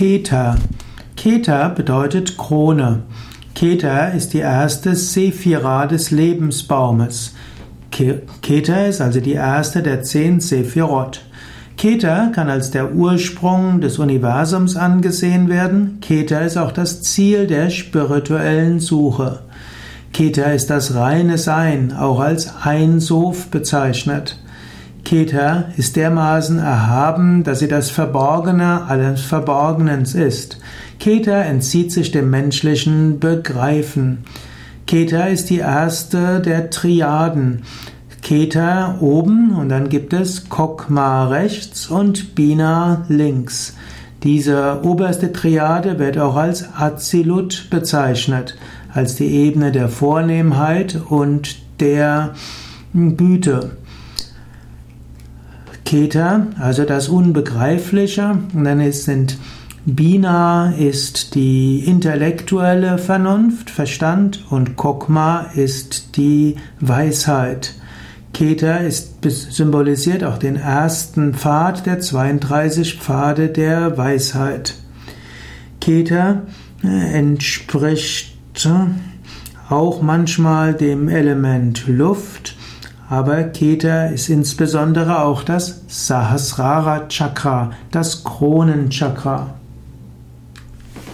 Keter. Keter bedeutet Krone. Keter ist die erste Sephira des Lebensbaumes. Keter ist also die erste der zehn Sephirot. Keter kann als der Ursprung des Universums angesehen werden. Keter ist auch das Ziel der spirituellen Suche. Keter ist das reine Sein, auch als Ein Sof bezeichnet. Keter ist dermaßen erhaben, dass sie das Verborgene alles Verborgenens ist. Keter entzieht sich dem menschlichen Begreifen. Keter ist die erste der Triaden. Keter oben und dann gibt es Kokma rechts und Bina links. Diese oberste Triade wird auch als Azilut bezeichnet, als die Ebene der Vornehmheit und der Güte. Keter, also das Unbegreifliche. Und dann sind Bina ist die intellektuelle Vernunft, Verstand und Kokma ist die Weisheit. Keter ist, symbolisiert auch den ersten Pfad der 32 Pfade der Weisheit. Keter äh, entspricht äh, auch manchmal dem Element Luft aber Keter ist insbesondere auch das Sahasrara Chakra, das Kronenchakra.